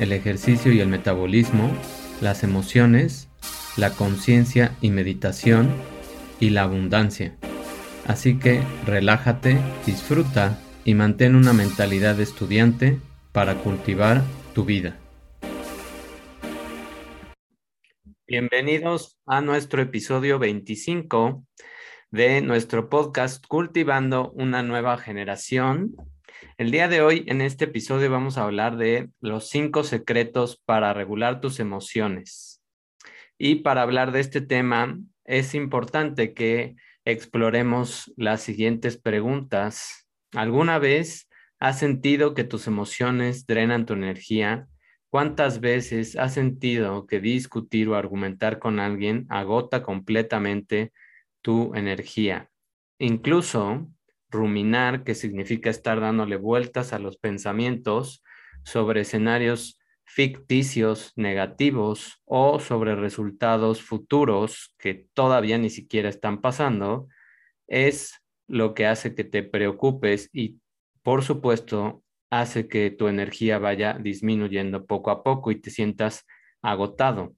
el ejercicio y el metabolismo, las emociones, la conciencia y meditación y la abundancia. Así que relájate, disfruta y mantén una mentalidad de estudiante para cultivar tu vida. Bienvenidos a nuestro episodio 25 de nuestro podcast Cultivando una nueva generación el día de hoy, en este episodio, vamos a hablar de los cinco secretos para regular tus emociones. Y para hablar de este tema, es importante que exploremos las siguientes preguntas. ¿Alguna vez has sentido que tus emociones drenan tu energía? ¿Cuántas veces has sentido que discutir o argumentar con alguien agota completamente tu energía? Incluso ruminar, que significa estar dándole vueltas a los pensamientos sobre escenarios ficticios negativos o sobre resultados futuros que todavía ni siquiera están pasando, es lo que hace que te preocupes y, por supuesto, hace que tu energía vaya disminuyendo poco a poco y te sientas agotado.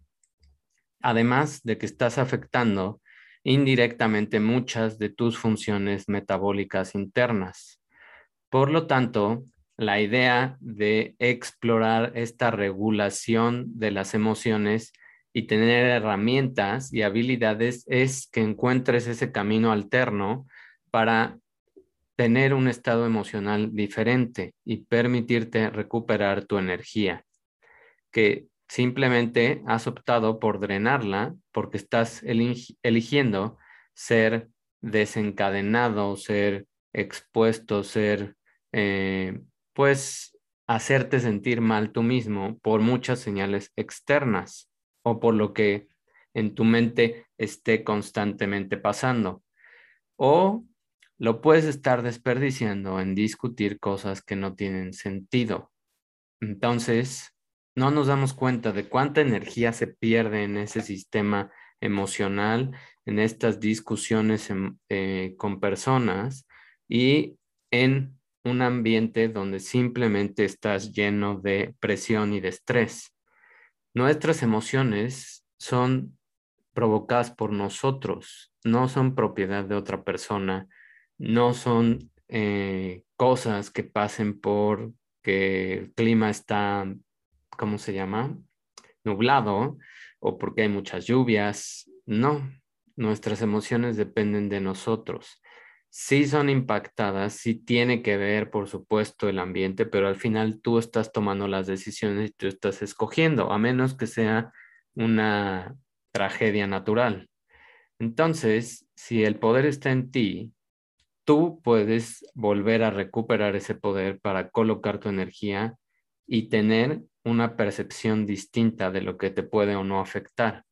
Además de que estás afectando indirectamente muchas de tus funciones metabólicas internas. Por lo tanto, la idea de explorar esta regulación de las emociones y tener herramientas y habilidades es que encuentres ese camino alterno para tener un estado emocional diferente y permitirte recuperar tu energía, que Simplemente has optado por drenarla porque estás eligiendo ser desencadenado, ser expuesto, ser, eh, pues, hacerte sentir mal tú mismo por muchas señales externas o por lo que en tu mente esté constantemente pasando. O lo puedes estar desperdiciando en discutir cosas que no tienen sentido. Entonces, no nos damos cuenta de cuánta energía se pierde en ese sistema emocional, en estas discusiones eh, con personas y en un ambiente donde simplemente estás lleno de presión y de estrés. Nuestras emociones son provocadas por nosotros, no son propiedad de otra persona, no son eh, cosas que pasen por que el clima está ¿cómo se llama? Nublado o porque hay muchas lluvias. No, nuestras emociones dependen de nosotros. Sí son impactadas, sí tiene que ver, por supuesto, el ambiente, pero al final tú estás tomando las decisiones y tú estás escogiendo, a menos que sea una tragedia natural. Entonces, si el poder está en ti, tú puedes volver a recuperar ese poder para colocar tu energía y tener una percepción distinta de lo que te puede o no afectar.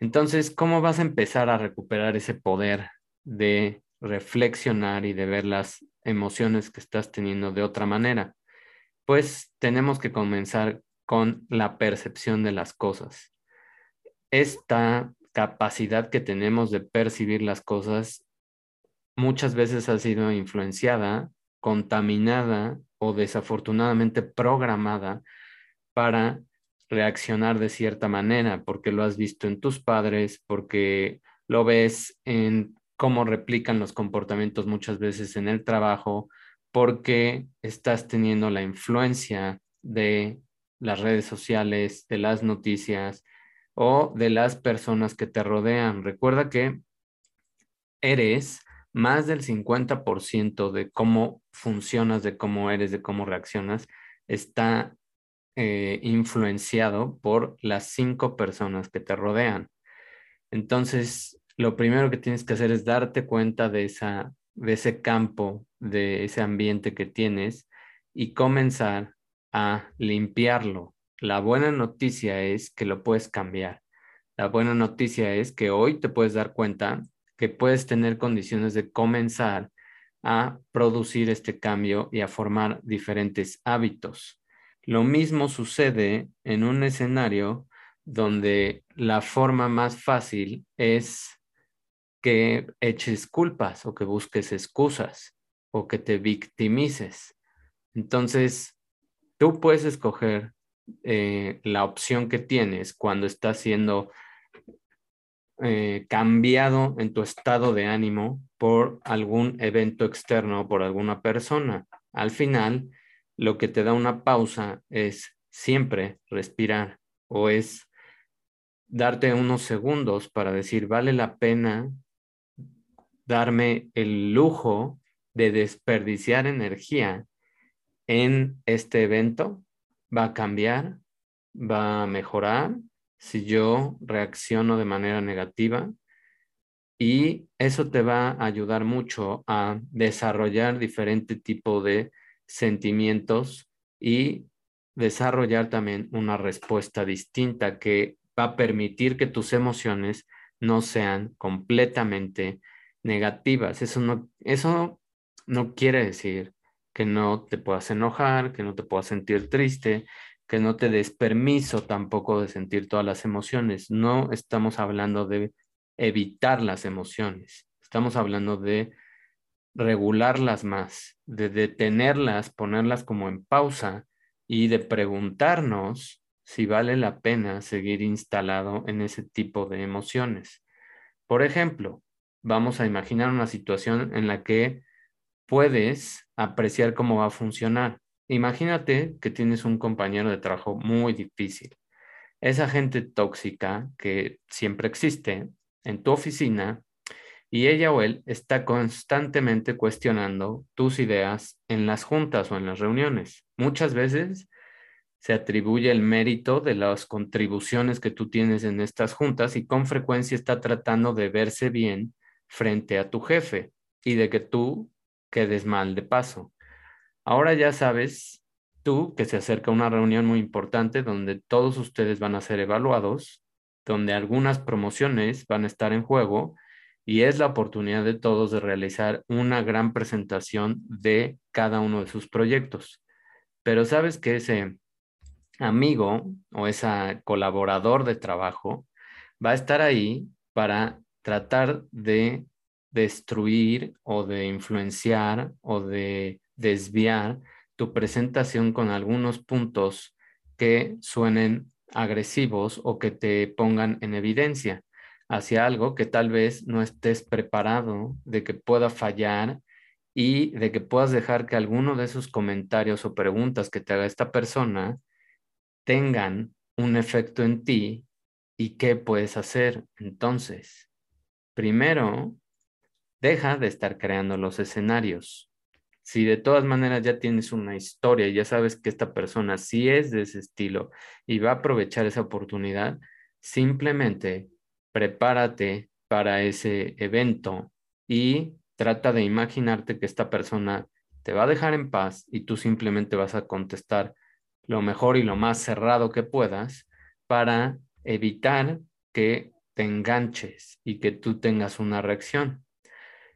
Entonces, ¿cómo vas a empezar a recuperar ese poder de reflexionar y de ver las emociones que estás teniendo de otra manera? Pues tenemos que comenzar con la percepción de las cosas. Esta capacidad que tenemos de percibir las cosas muchas veces ha sido influenciada, contaminada o desafortunadamente programada para reaccionar de cierta manera, porque lo has visto en tus padres, porque lo ves en cómo replican los comportamientos muchas veces en el trabajo, porque estás teniendo la influencia de las redes sociales, de las noticias o de las personas que te rodean. Recuerda que eres más del 50% de cómo funcionas, de cómo eres, de cómo reaccionas, está eh, influenciado por las cinco personas que te rodean. Entonces, lo primero que tienes que hacer es darte cuenta de, de ese campo, de ese ambiente que tienes y comenzar a limpiarlo, La buena noticia es que lo puedes cambiar. La buena noticia es que hoy te puedes dar cuenta que puedes tener condiciones de comenzar a producir este cambio y a formar diferentes hábitos. Lo mismo sucede en un escenario donde la forma más fácil es que eches culpas o que busques excusas o que te victimices. Entonces, tú puedes escoger eh, la opción que tienes cuando estás siendo eh, cambiado en tu estado de ánimo por algún evento externo o por alguna persona. Al final, lo que te da una pausa es siempre respirar o es darte unos segundos para decir, vale la pena darme el lujo de desperdiciar energía en este evento, va a cambiar, va a mejorar si yo reacciono de manera negativa y eso te va a ayudar mucho a desarrollar diferente tipo de sentimientos y desarrollar también una respuesta distinta que va a permitir que tus emociones no sean completamente negativas. Eso no, eso no quiere decir que no te puedas enojar, que no te puedas sentir triste, que no te des permiso tampoco de sentir todas las emociones. No estamos hablando de evitar las emociones, estamos hablando de regularlas más, de detenerlas, ponerlas como en pausa y de preguntarnos si vale la pena seguir instalado en ese tipo de emociones. Por ejemplo, vamos a imaginar una situación en la que puedes apreciar cómo va a funcionar. Imagínate que tienes un compañero de trabajo muy difícil. Esa gente tóxica que siempre existe en tu oficina y ella o él está constantemente cuestionando tus ideas en las juntas o en las reuniones. Muchas veces se atribuye el mérito de las contribuciones que tú tienes en estas juntas y con frecuencia está tratando de verse bien frente a tu jefe y de que tú quedes mal de paso. Ahora ya sabes tú que se acerca una reunión muy importante donde todos ustedes van a ser evaluados, donde algunas promociones van a estar en juego y es la oportunidad de todos de realizar una gran presentación de cada uno de sus proyectos. Pero sabes que ese amigo o ese colaborador de trabajo va a estar ahí para tratar de destruir o de influenciar o de desviar tu presentación con algunos puntos que suenen agresivos o que te pongan en evidencia hacia algo que tal vez no estés preparado de que pueda fallar y de que puedas dejar que alguno de esos comentarios o preguntas que te haga esta persona tengan un efecto en ti y qué puedes hacer entonces. Primero, deja de estar creando los escenarios. Si de todas maneras ya tienes una historia y ya sabes que esta persona sí es de ese estilo y va a aprovechar esa oportunidad, simplemente prepárate para ese evento y trata de imaginarte que esta persona te va a dejar en paz y tú simplemente vas a contestar lo mejor y lo más cerrado que puedas para evitar que te enganches y que tú tengas una reacción.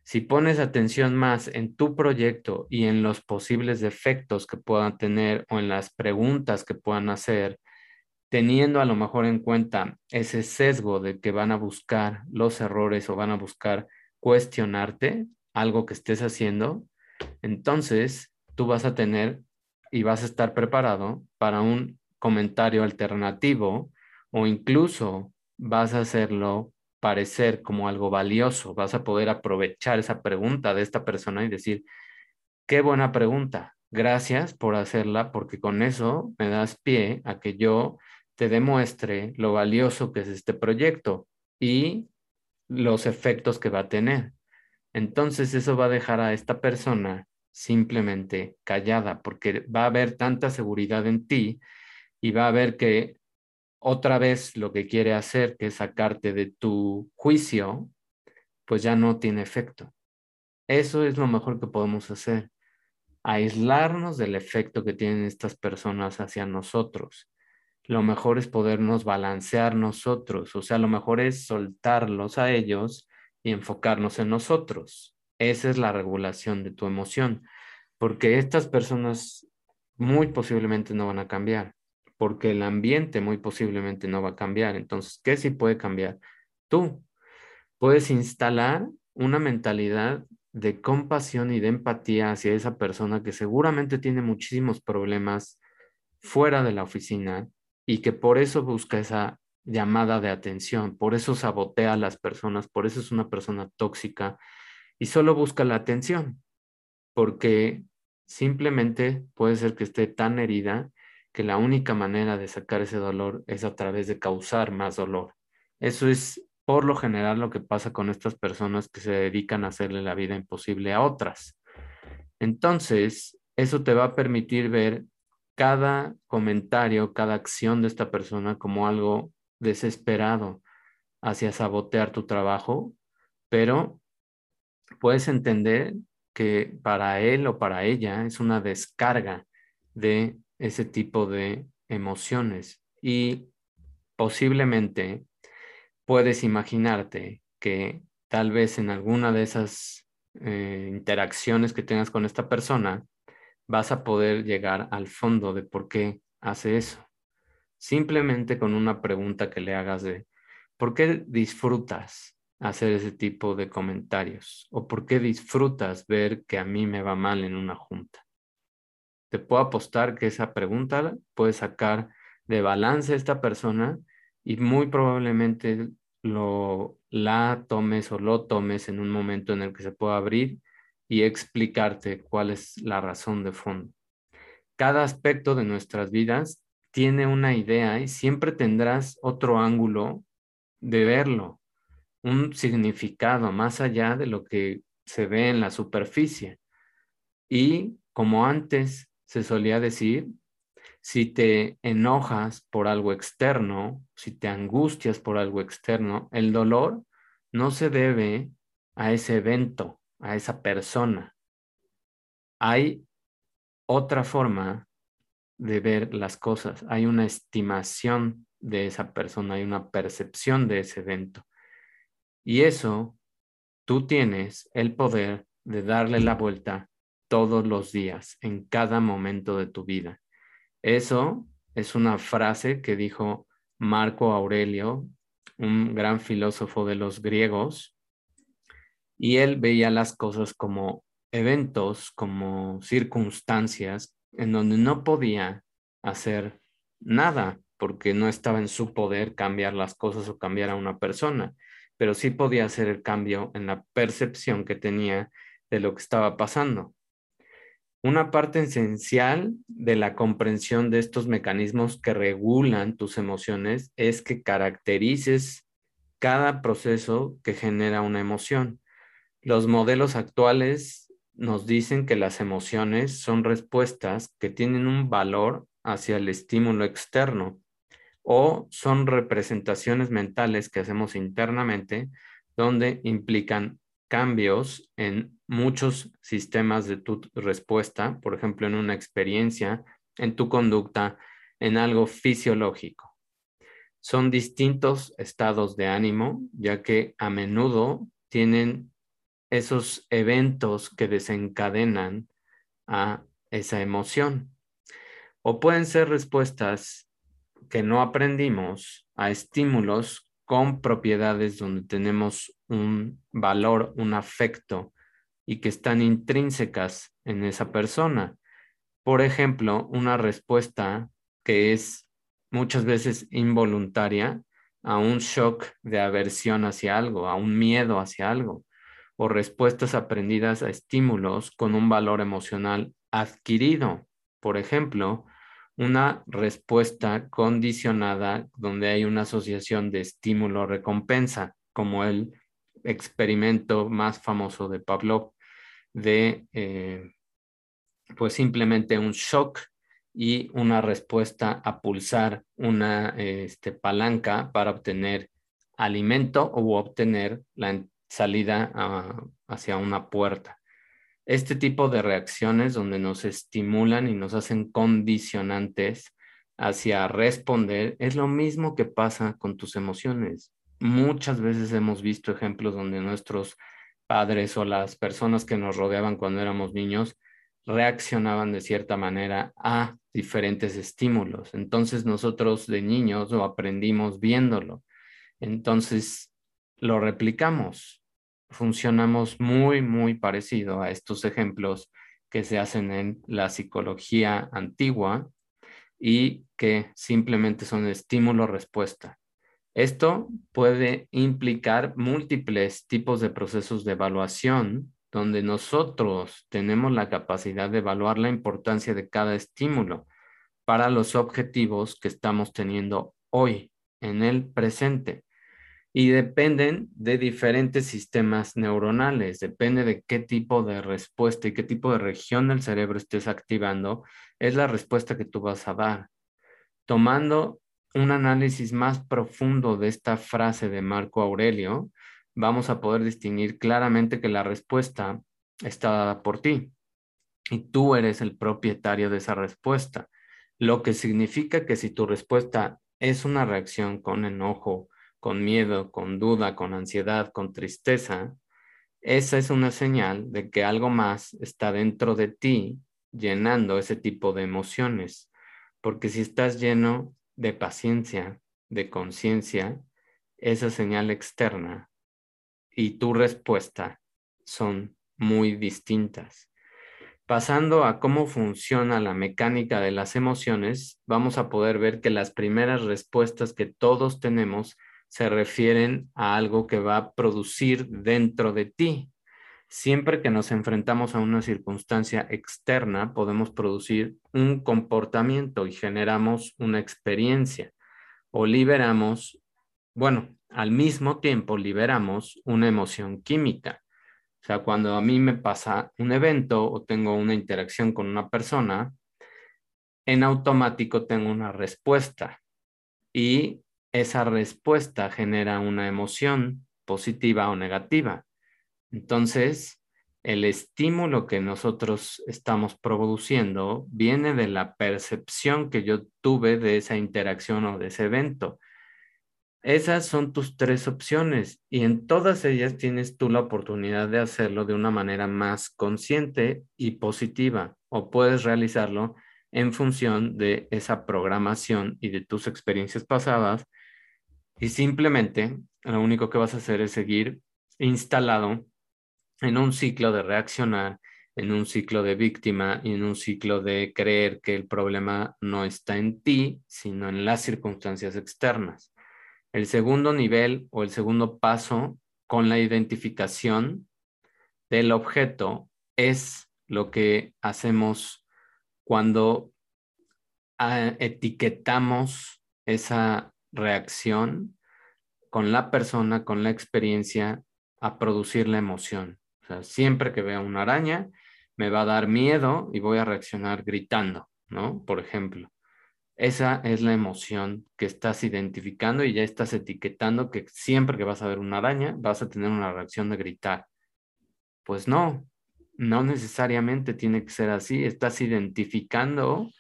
Si pones atención más en tu proyecto y en los posibles defectos que puedan tener o en las preguntas que puedan hacer, teniendo a lo mejor en cuenta ese sesgo de que van a buscar los errores o van a buscar cuestionarte algo que estés haciendo, entonces tú vas a tener y vas a estar preparado para un comentario alternativo o incluso vas a hacerlo parecer como algo valioso, vas a poder aprovechar esa pregunta de esta persona y decir, qué buena pregunta, gracias por hacerla porque con eso me das pie a que yo te demuestre lo valioso que es este proyecto y los efectos que va a tener. Entonces eso va a dejar a esta persona simplemente callada porque va a haber tanta seguridad en ti y va a ver que otra vez lo que quiere hacer, que es sacarte de tu juicio, pues ya no tiene efecto. Eso es lo mejor que podemos hacer, aislarnos del efecto que tienen estas personas hacia nosotros. Lo mejor es podernos balancear nosotros, o sea, lo mejor es soltarlos a ellos y enfocarnos en nosotros. Esa es la regulación de tu emoción, porque estas personas muy posiblemente no van a cambiar, porque el ambiente muy posiblemente no va a cambiar. Entonces, ¿qué sí puede cambiar? Tú puedes instalar una mentalidad de compasión y de empatía hacia esa persona que seguramente tiene muchísimos problemas fuera de la oficina y que por eso busca esa llamada de atención, por eso sabotea a las personas, por eso es una persona tóxica y solo busca la atención, porque simplemente puede ser que esté tan herida que la única manera de sacar ese dolor es a través de causar más dolor. Eso es por lo general lo que pasa con estas personas que se dedican a hacerle la vida imposible a otras. Entonces, eso te va a permitir ver cada comentario, cada acción de esta persona como algo desesperado hacia sabotear tu trabajo, pero puedes entender que para él o para ella es una descarga de ese tipo de emociones. Y posiblemente puedes imaginarte que tal vez en alguna de esas eh, interacciones que tengas con esta persona vas a poder llegar al fondo de por qué hace eso. Simplemente con una pregunta que le hagas de, ¿por qué disfrutas hacer ese tipo de comentarios? ¿O por qué disfrutas ver que a mí me va mal en una junta? Te puedo apostar que esa pregunta puede sacar de balance a esta persona y muy probablemente lo la tomes o lo tomes en un momento en el que se pueda abrir y explicarte cuál es la razón de fondo. Cada aspecto de nuestras vidas tiene una idea y siempre tendrás otro ángulo de verlo, un significado más allá de lo que se ve en la superficie. Y como antes se solía decir, si te enojas por algo externo, si te angustias por algo externo, el dolor no se debe a ese evento, a esa persona. Hay otra forma de ver las cosas, hay una estimación de esa persona, hay una percepción de ese evento. Y eso, tú tienes el poder de darle la vuelta todos los días, en cada momento de tu vida. Eso es una frase que dijo Marco Aurelio, un gran filósofo de los griegos, y él veía las cosas como eventos, como circunstancias en donde no podía hacer nada porque no estaba en su poder cambiar las cosas o cambiar a una persona, pero sí podía hacer el cambio en la percepción que tenía de lo que estaba pasando. Una parte esencial de la comprensión de estos mecanismos que regulan tus emociones es que caracterices cada proceso que genera una emoción. Los modelos actuales nos dicen que las emociones son respuestas que tienen un valor hacia el estímulo externo o son representaciones mentales que hacemos internamente donde implican cambios en muchos sistemas de tu respuesta, por ejemplo, en una experiencia, en tu conducta, en algo fisiológico. Son distintos estados de ánimo, ya que a menudo tienen esos eventos que desencadenan a esa emoción. O pueden ser respuestas que no aprendimos a estímulos con propiedades donde tenemos un valor, un afecto y que están intrínsecas en esa persona. Por ejemplo, una respuesta que es muchas veces involuntaria a un shock de aversión hacia algo, a un miedo hacia algo, o respuestas aprendidas a estímulos con un valor emocional adquirido. Por ejemplo, una respuesta condicionada donde hay una asociación de estímulo-recompensa, como el experimento más famoso de Pavlov, de eh, pues simplemente un shock y una respuesta a pulsar una este, palanca para obtener alimento o obtener la salida hacia una puerta. Este tipo de reacciones donde nos estimulan y nos hacen condicionantes hacia responder, es lo mismo que pasa con tus emociones. Muchas veces hemos visto ejemplos donde nuestros padres o las personas que nos rodeaban cuando éramos niños reaccionaban de cierta manera a diferentes estímulos. Entonces nosotros de niños lo aprendimos viéndolo. Entonces lo replicamos. Funcionamos muy, muy parecido a estos ejemplos que se hacen en la psicología antigua y que simplemente son estímulo-respuesta. Esto puede implicar múltiples tipos de procesos de evaluación donde nosotros tenemos la capacidad de evaluar la importancia de cada estímulo para los objetivos que estamos teniendo hoy, en el presente. Y dependen de diferentes sistemas neuronales, depende de qué tipo de respuesta y qué tipo de región del cerebro estés activando, es la respuesta que tú vas a dar. Tomando un análisis más profundo de esta frase de Marco Aurelio, vamos a poder distinguir claramente que la respuesta está dada por ti y tú eres el propietario de esa respuesta, lo que significa que si tu respuesta es una reacción con enojo, con miedo, con duda, con ansiedad, con tristeza, esa es una señal de que algo más está dentro de ti llenando ese tipo de emociones. Porque si estás lleno de paciencia, de conciencia, esa señal externa y tu respuesta son muy distintas. Pasando a cómo funciona la mecánica de las emociones, vamos a poder ver que las primeras respuestas que todos tenemos se refieren a algo que va a producir dentro de ti. Siempre que nos enfrentamos a una circunstancia externa, podemos producir un comportamiento y generamos una experiencia o liberamos, bueno, al mismo tiempo liberamos una emoción química. O sea, cuando a mí me pasa un evento o tengo una interacción con una persona, en automático tengo una respuesta y esa respuesta genera una emoción positiva o negativa. Entonces, el estímulo que nosotros estamos produciendo viene de la percepción que yo tuve de esa interacción o de ese evento. Esas son tus tres opciones y en todas ellas tienes tú la oportunidad de hacerlo de una manera más consciente y positiva o puedes realizarlo en función de esa programación y de tus experiencias pasadas y simplemente lo único que vas a hacer es seguir instalado en un ciclo de reaccionar, en un ciclo de víctima y en un ciclo de creer que el problema no está en ti, sino en las circunstancias externas. El segundo nivel o el segundo paso con la identificación del objeto es lo que hacemos cuando ah, etiquetamos esa reacción con la persona, con la experiencia a producir la emoción. O sea, siempre que vea una araña, me va a dar miedo y voy a reaccionar gritando, ¿no? Por ejemplo. Esa es la emoción que estás identificando y ya estás etiquetando que siempre que vas a ver una araña vas a tener una reacción de gritar. Pues no, no necesariamente tiene que ser así. Estás identificando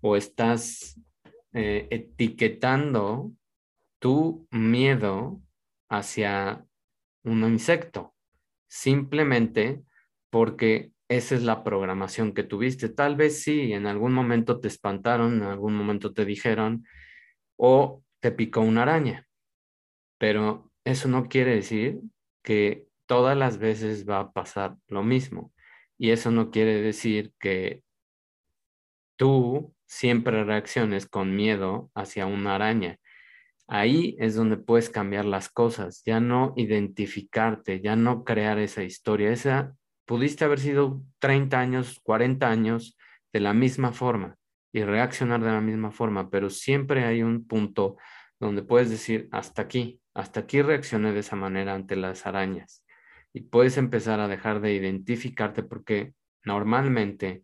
o estás eh, etiquetando tu miedo hacia un insecto, simplemente porque esa es la programación que tuviste. Tal vez sí, en algún momento te espantaron, en algún momento te dijeron o te picó una araña, pero eso no quiere decir que todas las veces va a pasar lo mismo. Y eso no quiere decir que tú siempre reacciones con miedo hacia una araña. Ahí es donde puedes cambiar las cosas, ya no identificarte, ya no crear esa historia. Esa pudiste haber sido 30 años, 40 años de la misma forma y reaccionar de la misma forma, pero siempre hay un punto donde puedes decir, hasta aquí, hasta aquí reaccioné de esa manera ante las arañas. Y puedes empezar a dejar de identificarte porque normalmente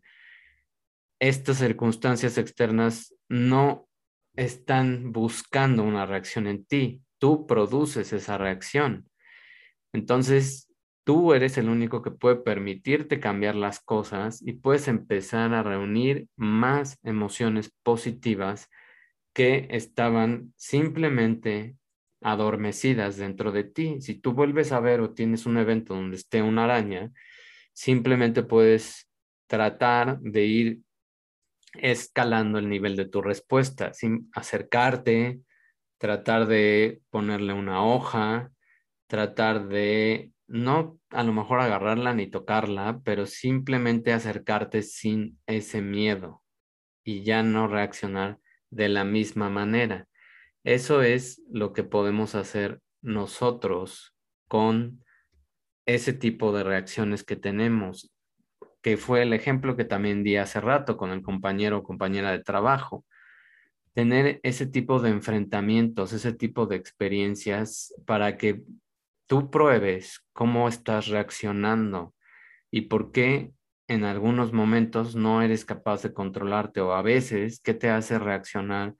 estas circunstancias externas no están buscando una reacción en ti, tú produces esa reacción. Entonces, Tú eres el único que puede permitirte cambiar las cosas y puedes empezar a reunir más emociones positivas que estaban simplemente adormecidas dentro de ti. Si tú vuelves a ver o tienes un evento donde esté una araña, simplemente puedes tratar de ir escalando el nivel de tu respuesta, sin acercarte, tratar de ponerle una hoja, tratar de no a lo mejor agarrarla ni tocarla, pero simplemente acercarte sin ese miedo y ya no reaccionar de la misma manera. Eso es lo que podemos hacer nosotros con ese tipo de reacciones que tenemos, que fue el ejemplo que también di hace rato con el compañero o compañera de trabajo. Tener ese tipo de enfrentamientos, ese tipo de experiencias para que tú pruebes cómo estás reaccionando y por qué en algunos momentos no eres capaz de controlarte o a veces qué te hace reaccionar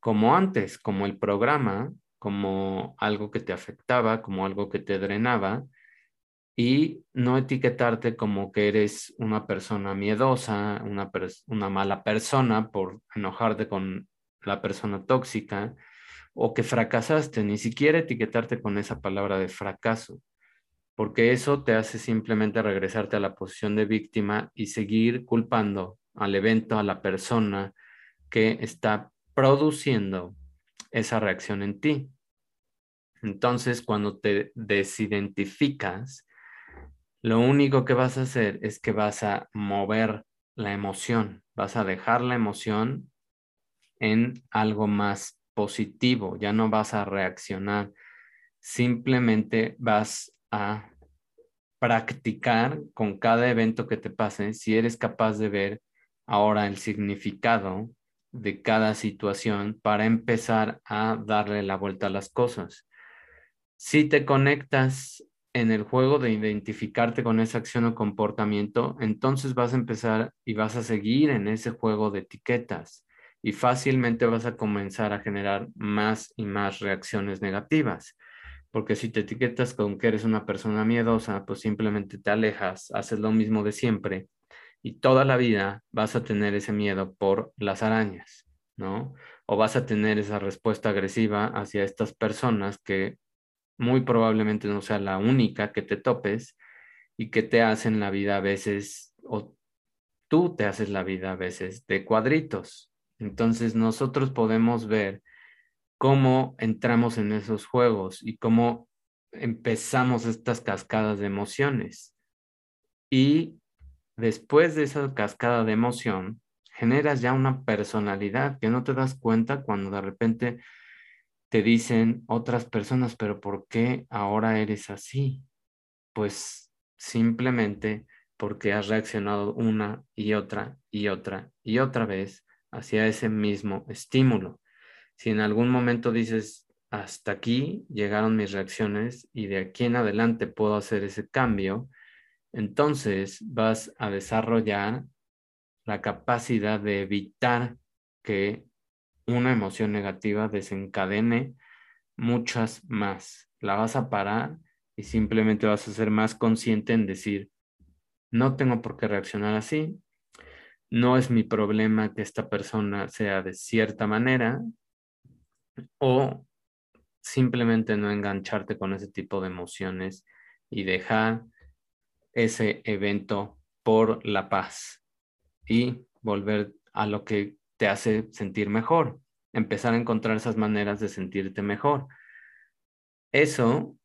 como antes, como el programa, como algo que te afectaba, como algo que te drenaba y no etiquetarte como que eres una persona miedosa, una, una mala persona por enojarte con la persona tóxica o que fracasaste, ni siquiera etiquetarte con esa palabra de fracaso, porque eso te hace simplemente regresarte a la posición de víctima y seguir culpando al evento, a la persona que está produciendo esa reacción en ti. Entonces, cuando te desidentificas, lo único que vas a hacer es que vas a mover la emoción, vas a dejar la emoción en algo más positivo, ya no vas a reaccionar, simplemente vas a practicar con cada evento que te pase, si eres capaz de ver ahora el significado de cada situación para empezar a darle la vuelta a las cosas. Si te conectas en el juego de identificarte con esa acción o comportamiento, entonces vas a empezar y vas a seguir en ese juego de etiquetas y fácilmente vas a comenzar a generar más y más reacciones negativas. Porque si te etiquetas con que eres una persona miedosa, pues simplemente te alejas, haces lo mismo de siempre y toda la vida vas a tener ese miedo por las arañas, ¿no? O vas a tener esa respuesta agresiva hacia estas personas que muy probablemente no sea la única que te topes y que te hacen la vida a veces, o tú te haces la vida a veces de cuadritos, entonces nosotros podemos ver cómo entramos en esos juegos y cómo empezamos estas cascadas de emociones. Y después de esa cascada de emoción, generas ya una personalidad que no te das cuenta cuando de repente te dicen otras personas, pero ¿por qué ahora eres así? Pues simplemente porque has reaccionado una y otra y otra y otra vez hacia ese mismo estímulo. Si en algún momento dices, hasta aquí llegaron mis reacciones y de aquí en adelante puedo hacer ese cambio, entonces vas a desarrollar la capacidad de evitar que una emoción negativa desencadene muchas más. La vas a parar y simplemente vas a ser más consciente en decir, no tengo por qué reaccionar así, no es mi problema que esta persona sea de cierta manera o simplemente no engancharte con ese tipo de emociones y dejar ese evento por la paz y volver a lo que te hace sentir mejor, empezar a encontrar esas maneras de sentirte mejor. Eso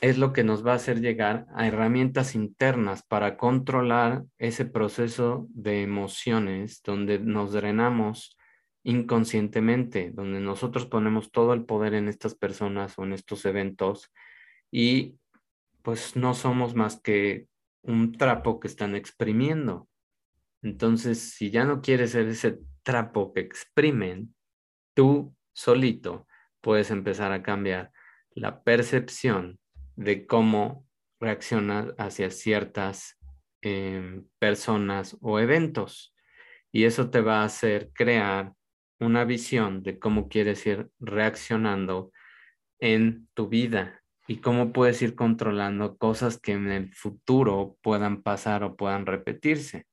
es lo que nos va a hacer llegar a herramientas internas para controlar ese proceso de emociones donde nos drenamos inconscientemente, donde nosotros ponemos todo el poder en estas personas o en estos eventos y pues no somos más que un trapo que están exprimiendo. Entonces, si ya no quieres ser ese trapo que exprimen, tú solito puedes empezar a cambiar la percepción de cómo reaccionas hacia ciertas em, personas o eventos. Y eso te va a hacer crear una visión de cómo quieres ir reaccionando en tu vida y cómo puedes ir controlando cosas que en el futuro puedan pasar o puedan repetirse.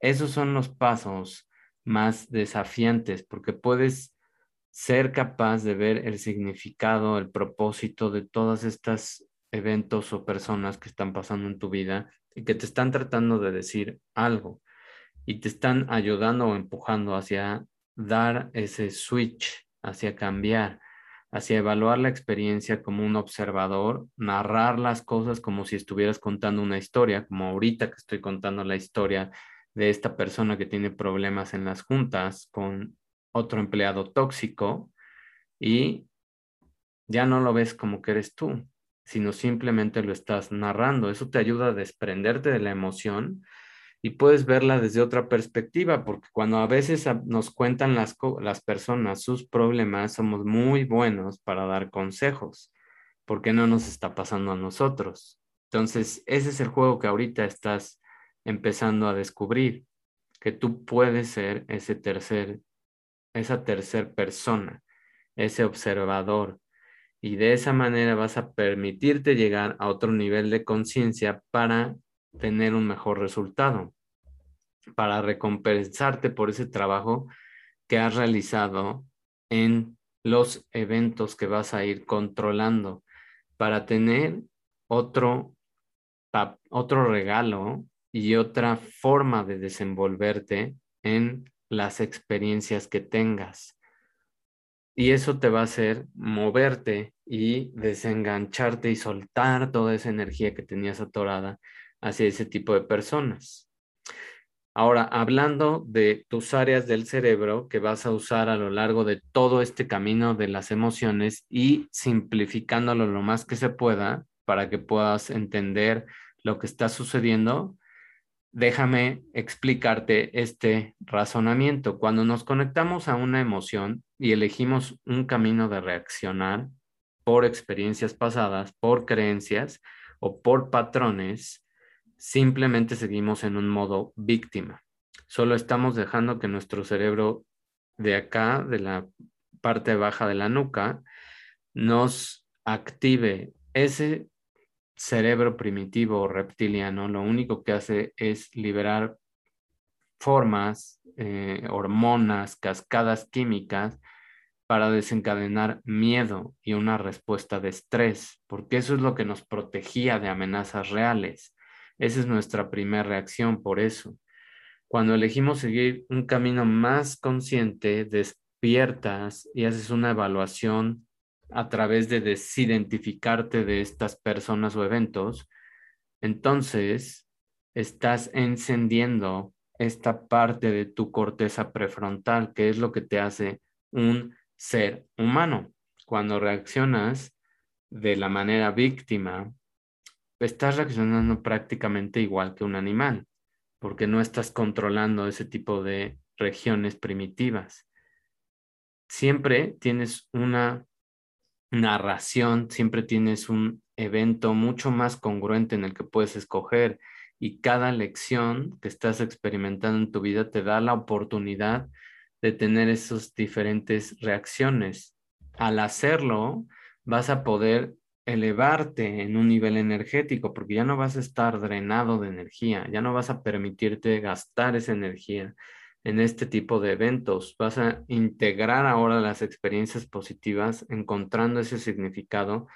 Esos son los pasos más desafiantes porque puedes ser capaz de ver el significado, el propósito de todas estas eventos o personas que están pasando en tu vida y que te están tratando de decir algo y te están ayudando o empujando hacia dar ese switch, hacia cambiar, hacia evaluar la experiencia como un observador, narrar las cosas como si estuvieras contando una historia, como ahorita que estoy contando la historia de esta persona que tiene problemas en las juntas con otro empleado tóxico y ya no lo ves como que eres tú, sino simplemente lo estás narrando. Eso te ayuda a desprenderte de la emoción y puedes verla desde otra perspectiva, porque cuando a veces nos cuentan las, las personas sus problemas, somos muy buenos para dar consejos, porque no nos está pasando a nosotros. Entonces, ese es el juego que ahorita estás empezando a descubrir, que tú puedes ser ese tercer, esa tercer persona, ese observador, y de esa manera vas a permitirte llegar a otro nivel de conciencia para tener un mejor resultado, para recompensarte por ese trabajo que has realizado en los eventos que vas a ir controlando, para tener otro, otro regalo y otra forma de desenvolverte en las experiencias que tengas. Y eso te va a hacer moverte y desengancharte y soltar toda esa energía que tenías atorada hacia ese tipo de personas. Ahora, hablando de tus áreas del cerebro que vas a usar a lo largo de todo este camino de las emociones y simplificándolo lo más que se pueda para que puedas entender lo que está sucediendo, déjame explicarte este razonamiento. Cuando nos conectamos a una emoción y elegimos un camino de reaccionar por experiencias pasadas, por creencias o por patrones, simplemente seguimos en un modo víctima. Solo estamos dejando que nuestro cerebro de acá, de la parte baja de la nuca, nos active ese cerebro primitivo o reptiliano lo único que hace es liberar formas, eh, hormonas, cascadas químicas para desencadenar miedo y una respuesta de estrés, porque eso es lo que nos protegía de amenazas reales. Esa es nuestra primera reacción por eso. Cuando elegimos seguir un camino más consciente, despiertas y haces una evaluación a través de desidentificarte de estas personas o eventos, entonces estás encendiendo esta parte de tu corteza prefrontal, que es lo que te hace un ser humano. Cuando reaccionas de la manera víctima, estás reaccionando prácticamente igual que un animal, porque no estás controlando ese tipo de regiones primitivas. Siempre tienes una narración, siempre tienes un evento mucho más congruente en el que puedes escoger y cada lección que estás experimentando en tu vida te da la oportunidad de tener esas diferentes reacciones. Al hacerlo, vas a poder elevarte en un nivel energético porque ya no vas a estar drenado de energía, ya no vas a permitirte gastar esa energía en este tipo de eventos. Vas a integrar ahora las experiencias positivas, encontrando ese significado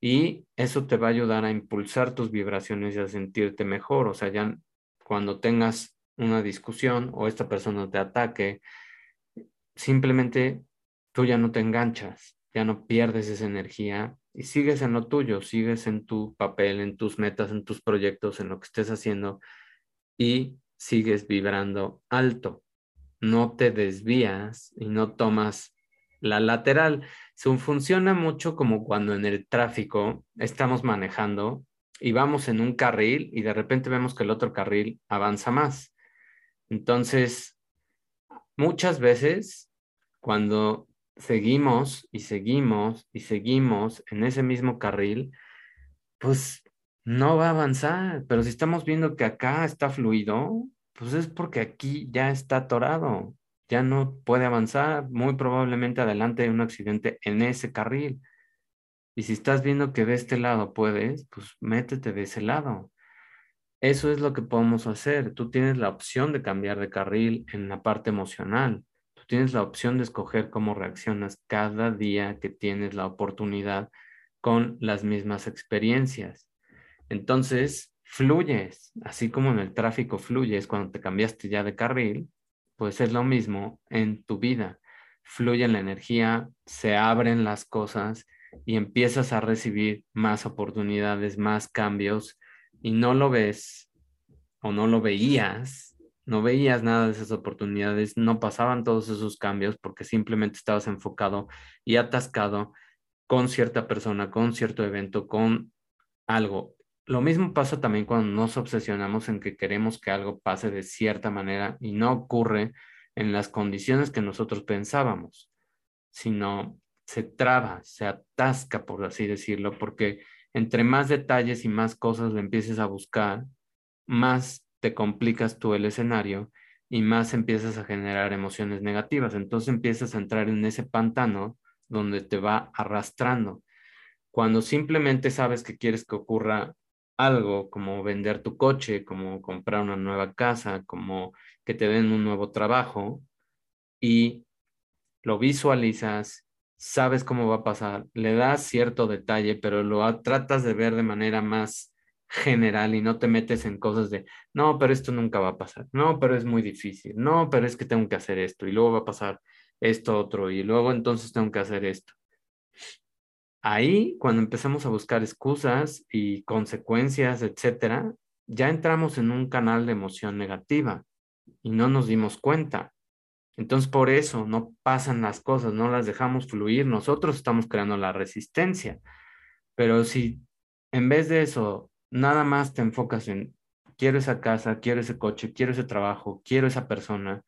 y eso te va a ayudar a impulsar tus vibraciones y a sentirte mejor. O sea, ya cuando tengas una discusión o esta persona te ataque, simplemente tú ya no te enganchas, ya no pierdes esa energía y sigues en lo tuyo, sigues en tu papel, en tus metas, en tus proyectos, en lo que estés haciendo y sigues vibrando alto no te desvías y no tomas la lateral. funciona mucho como cuando en el tráfico estamos manejando y vamos en un carril y de repente vemos que el otro carril avanza más. Entonces, muchas veces cuando seguimos y seguimos y seguimos en ese mismo carril, pues no va a avanzar. Pero si estamos viendo que acá está fluido, pues es porque aquí ya está atorado, ya no puede avanzar, muy probablemente adelante hay un accidente en ese carril. Y si estás viendo que de este lado puedes, pues métete de ese lado. Eso es lo que podemos hacer. Tú tienes la opción de cambiar de carril en la parte emocional. Tú tienes la opción de escoger cómo reaccionas cada día que tienes la oportunidad con las mismas experiencias. Entonces, fluyes, así como en el tráfico fluyes cuando te cambiaste ya de carril, pues es lo mismo en tu vida. Fluye la energía, se abren las cosas y empiezas a recibir más oportunidades, más cambios y no lo ves o no lo veías, no veías nada de esas oportunidades, no pasaban todos esos cambios porque simplemente estabas enfocado y atascado con cierta persona, con cierto evento, con algo. Lo mismo pasa también cuando nos obsesionamos en que queremos que algo pase de cierta manera y no ocurre en las condiciones que nosotros pensábamos, sino se traba, se atasca, por así decirlo, porque entre más detalles y más cosas le empieces a buscar, más te complicas tú el escenario y más empiezas a generar emociones negativas. Entonces empiezas a entrar en ese pantano donde te va arrastrando. Cuando simplemente sabes que quieres que ocurra algo como vender tu coche, como comprar una nueva casa, como que te den un nuevo trabajo y lo visualizas, sabes cómo va a pasar, le das cierto detalle, pero lo tratas de ver de manera más general y no te metes en cosas de, no, pero esto nunca va a pasar, no, pero es muy difícil, no, pero es que tengo que hacer esto y luego va a pasar esto otro y luego entonces tengo que hacer esto. Ahí, cuando empezamos a buscar excusas y consecuencias, etcétera, ya entramos en un canal de emoción negativa y no nos dimos cuenta. Entonces, por eso no pasan las cosas, no las dejamos fluir. Nosotros estamos creando la resistencia. Pero si en vez de eso, nada más te enfocas en, quiero esa casa, quiero ese coche, quiero ese trabajo, quiero esa persona,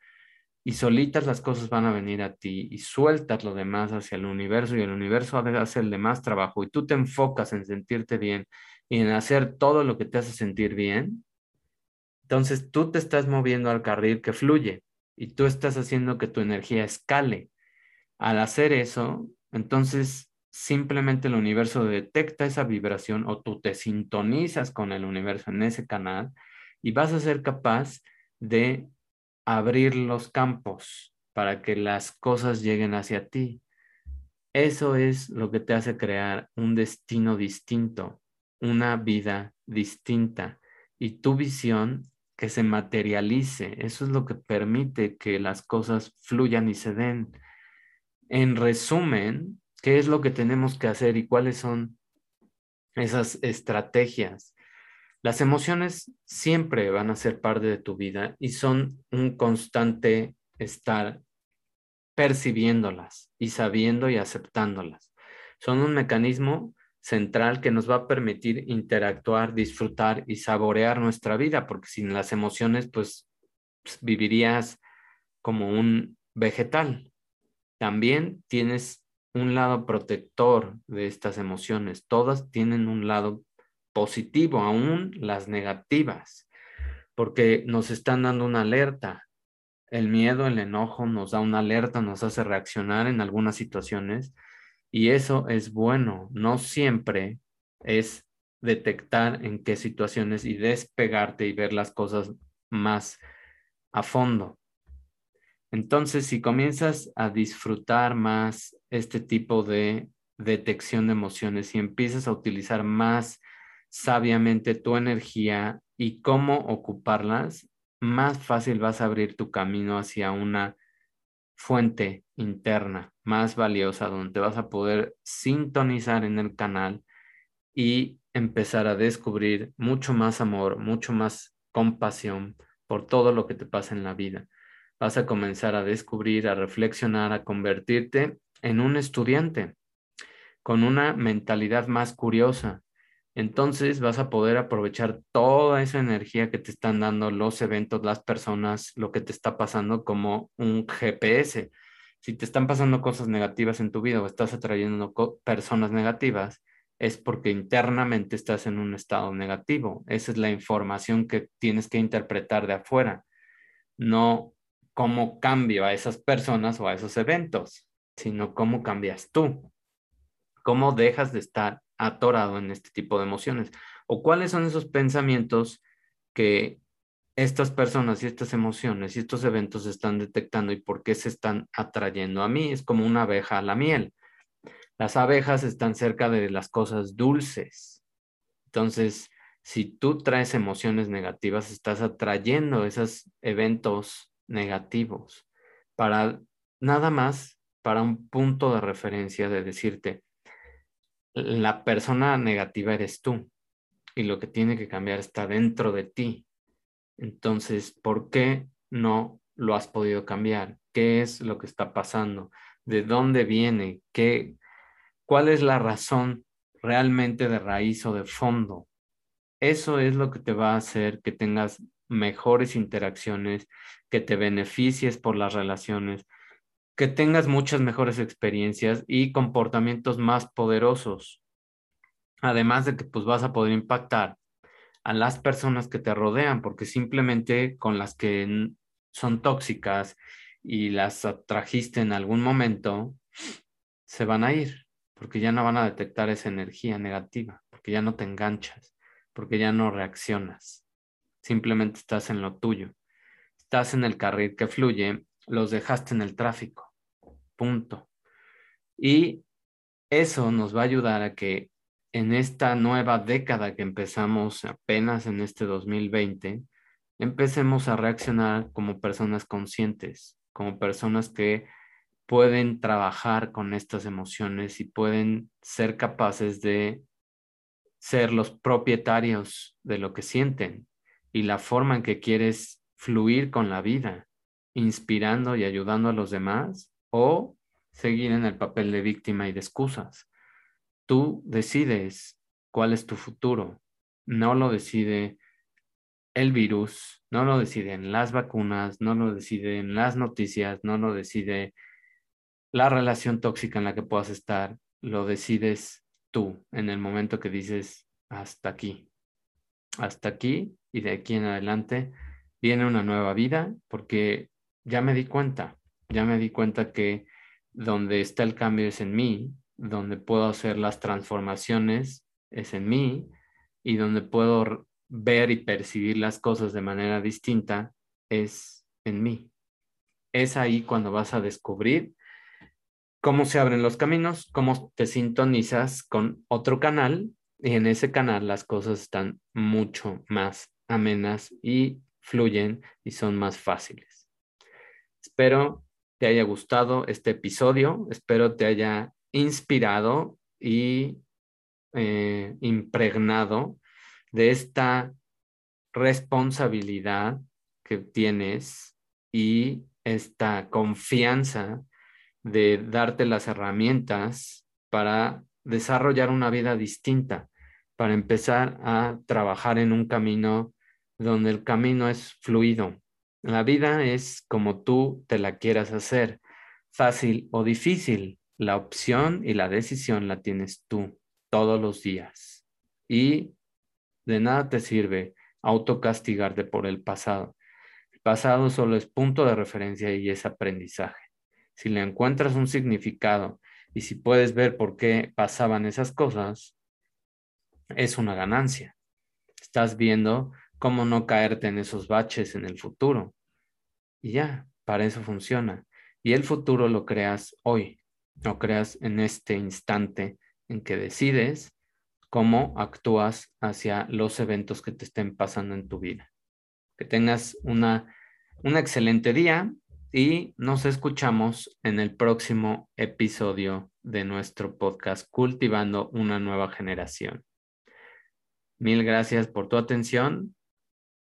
y solitas las cosas van a venir a ti y sueltas lo demás hacia el universo y el universo hace el demás trabajo y tú te enfocas en sentirte bien y en hacer todo lo que te hace sentir bien, entonces tú te estás moviendo al carril que fluye y tú estás haciendo que tu energía escale. Al hacer eso, entonces simplemente el universo detecta esa vibración o tú te sintonizas con el universo en ese canal y vas a ser capaz de abrir los campos para que las cosas lleguen hacia ti. Eso es lo que te hace crear un destino distinto, una vida distinta y tu visión que se materialice. Eso es lo que permite que las cosas fluyan y se den. En resumen, ¿qué es lo que tenemos que hacer y cuáles son esas estrategias? Las emociones siempre van a ser parte de tu vida y son un constante estar percibiéndolas y sabiendo y aceptándolas. Son un mecanismo central que nos va a permitir interactuar, disfrutar y saborear nuestra vida, porque sin las emociones, pues vivirías como un vegetal. También tienes un lado protector de estas emociones. Todas tienen un lado positivo, aún las negativas, porque nos están dando una alerta. El miedo, el enojo nos da una alerta, nos hace reaccionar en algunas situaciones y eso es bueno. No siempre es detectar en qué situaciones y despegarte y ver las cosas más a fondo. Entonces, si comienzas a disfrutar más este tipo de detección de emociones y empiezas a utilizar más sabiamente tu energía y cómo ocuparlas, más fácil vas a abrir tu camino hacia una fuente interna más valiosa donde vas a poder sintonizar en el canal y empezar a descubrir mucho más amor, mucho más compasión por todo lo que te pasa en la vida. Vas a comenzar a descubrir, a reflexionar, a convertirte en un estudiante con una mentalidad más curiosa, entonces vas a poder aprovechar toda esa energía que te están dando los eventos, las personas, lo que te está pasando como un GPS. Si te están pasando cosas negativas en tu vida o estás atrayendo personas negativas, es porque internamente estás en un estado negativo. Esa es la información que tienes que interpretar de afuera, no cómo cambio a esas personas o a esos eventos, sino cómo cambias tú, cómo dejas de estar atorado en este tipo de emociones? ¿O cuáles son esos pensamientos que estas personas y estas emociones y estos eventos están detectando y por qué se están atrayendo a mí. Es como una abeja a la miel. Las abejas están cerca de las cosas dulces. Entonces, si tú traes emociones negativas, estás atrayendo esos eventos negativos para nada más, para un punto de referencia de decirte, la persona negativa eres tú y lo que tiene que cambiar está dentro de ti. Entonces, ¿por qué no lo has podido cambiar? ¿Qué es lo que está pasando? ¿De dónde viene? ¿Qué, ¿Cuál es la razón realmente de raíz o de fondo? Eso es lo que te va a hacer que tengas mejores interacciones, que te beneficies por las relaciones, que tengas muchas mejores experiencias y comportamientos más poderosos. Además de que pues vas a poder impactar a las personas que te rodean, porque simplemente con las que son tóxicas y las atrajiste en algún momento, se van a ir, porque ya no van a detectar esa energía negativa, porque ya no te enganchas, porque ya no reaccionas, simplemente estás en lo tuyo, estás en el carril que fluye, los dejaste en el tráfico, punto. Y eso nos va a ayudar a que en esta nueva década que empezamos apenas en este 2020, empecemos a reaccionar como personas conscientes, como personas que pueden trabajar con estas emociones y pueden ser capaces de ser los propietarios de lo que sienten y la forma en que quieres fluir con la vida, inspirando y ayudando a los demás o seguir en el papel de víctima y de excusas. Tú decides cuál es tu futuro. No lo decide el virus, no lo deciden las vacunas, no lo deciden las noticias, no lo decide la relación tóxica en la que puedas estar. Lo decides tú en el momento que dices hasta aquí. Hasta aquí y de aquí en adelante viene una nueva vida porque ya me di cuenta, ya me di cuenta que donde está el cambio es en mí donde puedo hacer las transformaciones es en mí y donde puedo ver y percibir las cosas de manera distinta es en mí. Es ahí cuando vas a descubrir cómo se abren los caminos, cómo te sintonizas con otro canal y en ese canal las cosas están mucho más amenas y fluyen y son más fáciles. Espero te haya gustado este episodio, espero te haya inspirado y eh, impregnado de esta responsabilidad que tienes y esta confianza de darte las herramientas para desarrollar una vida distinta, para empezar a trabajar en un camino donde el camino es fluido. La vida es como tú te la quieras hacer, fácil o difícil, la opción y la decisión la tienes tú todos los días. Y de nada te sirve autocastigarte por el pasado. El pasado solo es punto de referencia y es aprendizaje. Si le encuentras un significado y si puedes ver por qué pasaban esas cosas, es una ganancia. Estás viendo cómo no caerte en esos baches en el futuro. Y ya, para eso funciona. Y el futuro lo creas hoy, no creas en este instante en que decides cómo actúas hacia los eventos que te estén pasando en tu vida. Que tengas una, un excelente día y nos escuchamos en el próximo episodio de nuestro podcast Cultivando una nueva generación. Mil gracias por tu atención.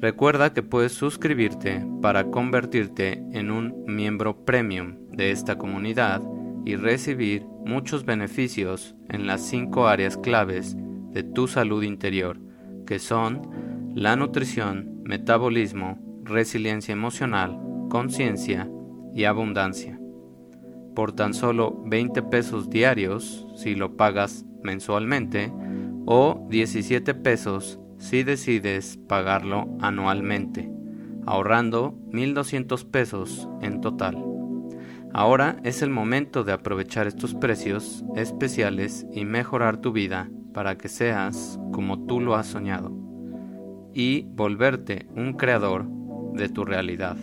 Recuerda que puedes suscribirte para convertirte en un miembro premium de esta comunidad y recibir muchos beneficios en las cinco áreas claves de tu salud interior, que son la nutrición, metabolismo, resiliencia emocional, conciencia y abundancia. Por tan solo 20 pesos diarios si lo pagas mensualmente o 17 pesos si decides pagarlo anualmente, ahorrando 1.200 pesos en total. Ahora es el momento de aprovechar estos precios especiales y mejorar tu vida para que seas como tú lo has soñado y volverte un creador de tu realidad.